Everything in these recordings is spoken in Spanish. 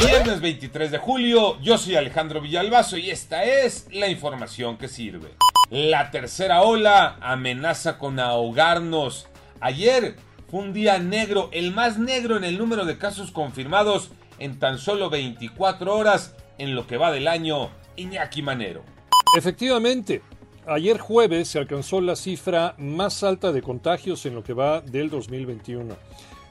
Viernes 23 de julio, yo soy Alejandro Villalbazo y esta es la información que sirve. La tercera ola amenaza con ahogarnos. Ayer fue un día negro, el más negro en el número de casos confirmados en tan solo 24 horas en lo que va del año, Iñaki Manero. Efectivamente, ayer jueves se alcanzó la cifra más alta de contagios en lo que va del 2021.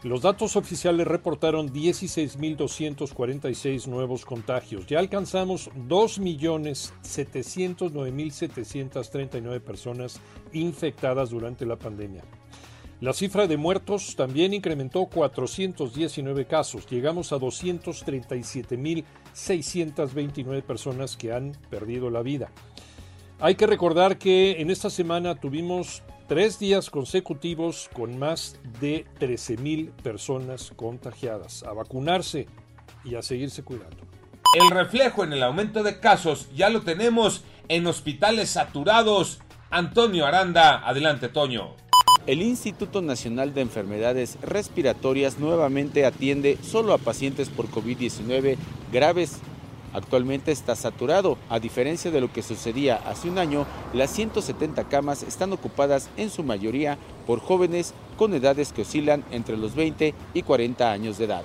Los datos oficiales reportaron 16.246 nuevos contagios. Ya alcanzamos 2.709.739 personas infectadas durante la pandemia. La cifra de muertos también incrementó 419 casos. Llegamos a 237.629 personas que han perdido la vida. Hay que recordar que en esta semana tuvimos tres días consecutivos con más de 13.000 personas contagiadas. A vacunarse y a seguirse cuidando. El reflejo en el aumento de casos ya lo tenemos en hospitales saturados. Antonio Aranda, adelante Toño. El Instituto Nacional de Enfermedades Respiratorias nuevamente atiende solo a pacientes por COVID-19 graves Actualmente está saturado. A diferencia de lo que sucedía hace un año, las 170 camas están ocupadas en su mayoría por jóvenes con edades que oscilan entre los 20 y 40 años de edad.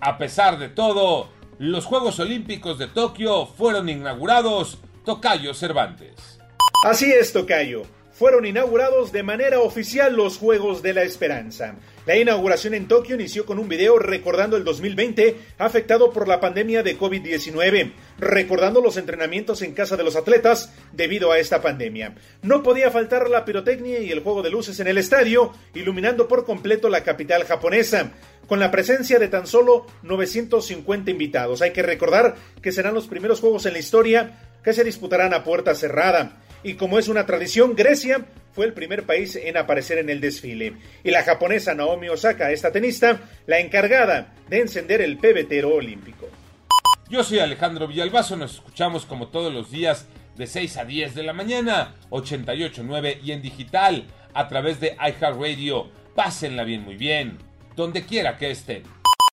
A pesar de todo, los Juegos Olímpicos de Tokio fueron inaugurados Tocayo Cervantes. Así es, Tocayo fueron inaugurados de manera oficial los Juegos de la Esperanza. La inauguración en Tokio inició con un video recordando el 2020 afectado por la pandemia de COVID-19, recordando los entrenamientos en casa de los atletas debido a esta pandemia. No podía faltar la pirotecnia y el juego de luces en el estadio, iluminando por completo la capital japonesa con la presencia de tan solo 950 invitados. Hay que recordar que serán los primeros juegos en la historia que se disputarán a puerta cerrada y como es una tradición, Grecia fue el primer país en aparecer en el desfile. Y la japonesa Naomi Osaka, esta tenista, la encargada de encender el pebetero olímpico. Yo soy Alejandro Villalbazo, nos escuchamos como todos los días de 6 a 10 de la mañana, 88.9 y en digital a través de iHeartRadio. Pásenla bien, muy bien, donde quiera que estén.